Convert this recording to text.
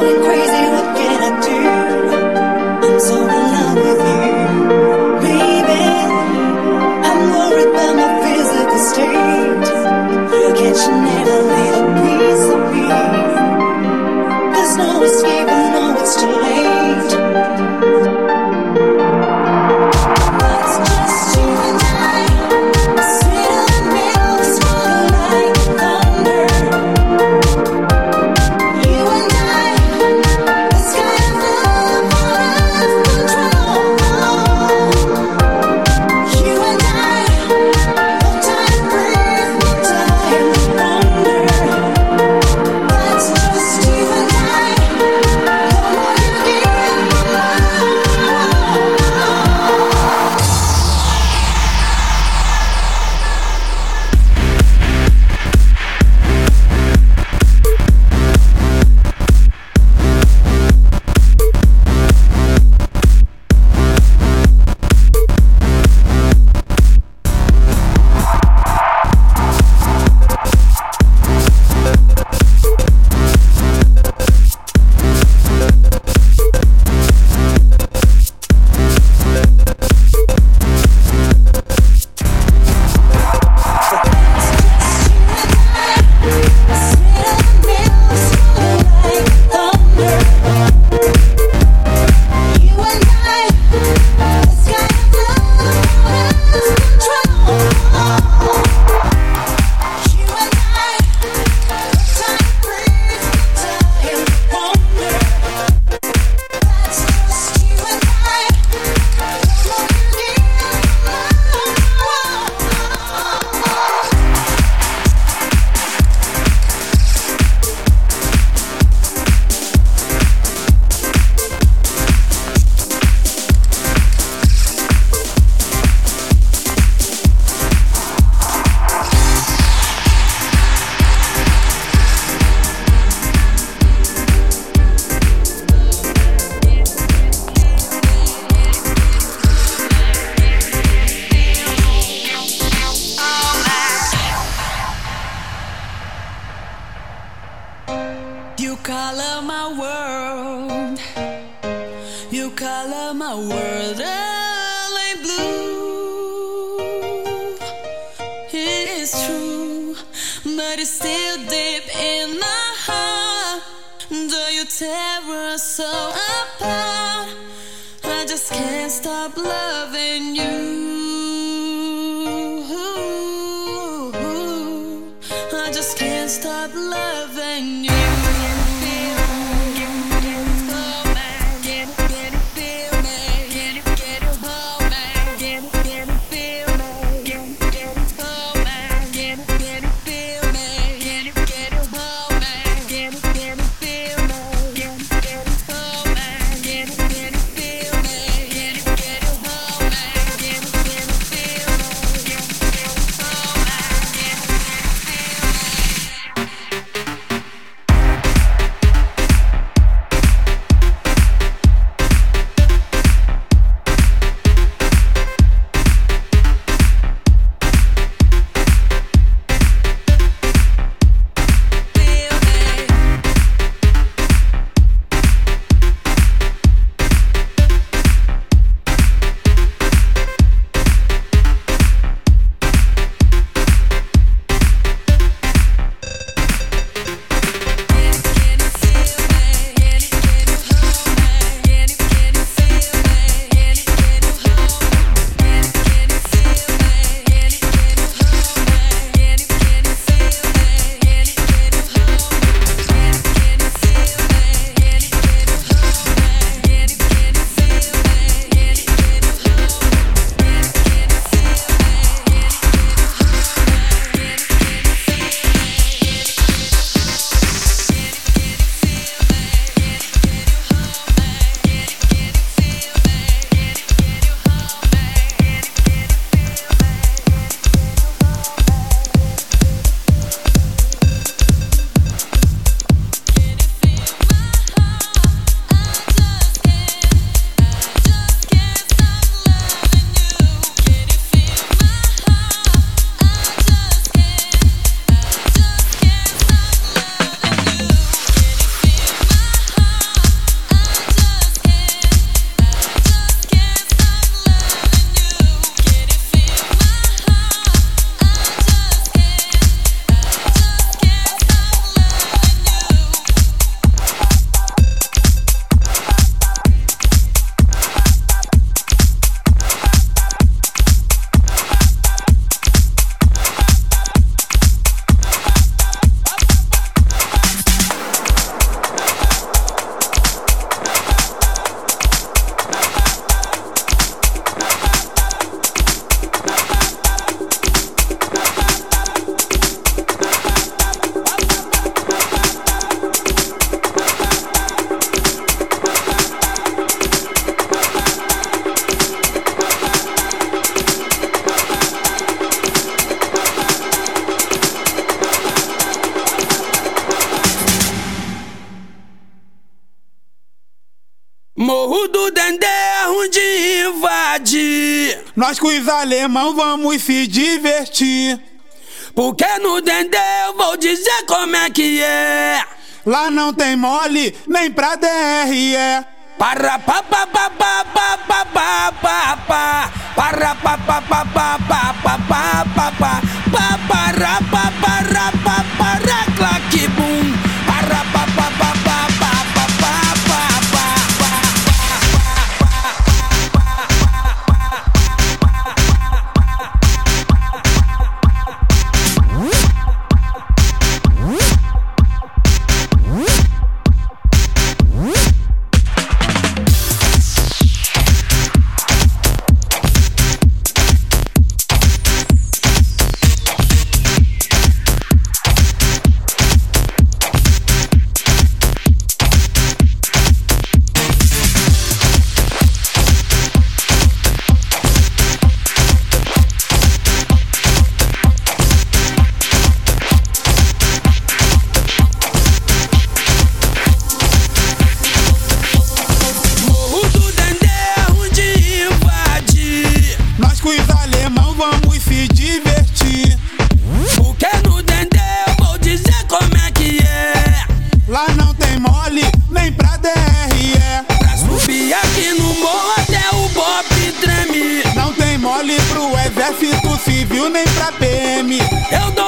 going crazy. Nós com os alemão vamos se divertir. Porque no Dendê eu vou dizer como é que é. Lá não tem mole, nem pra DRE. Para pa pa pa pa pa pa pa pa pa para pa pa pa pa pa pa pa pa pa pa para pa para pa para claque bum Eu dou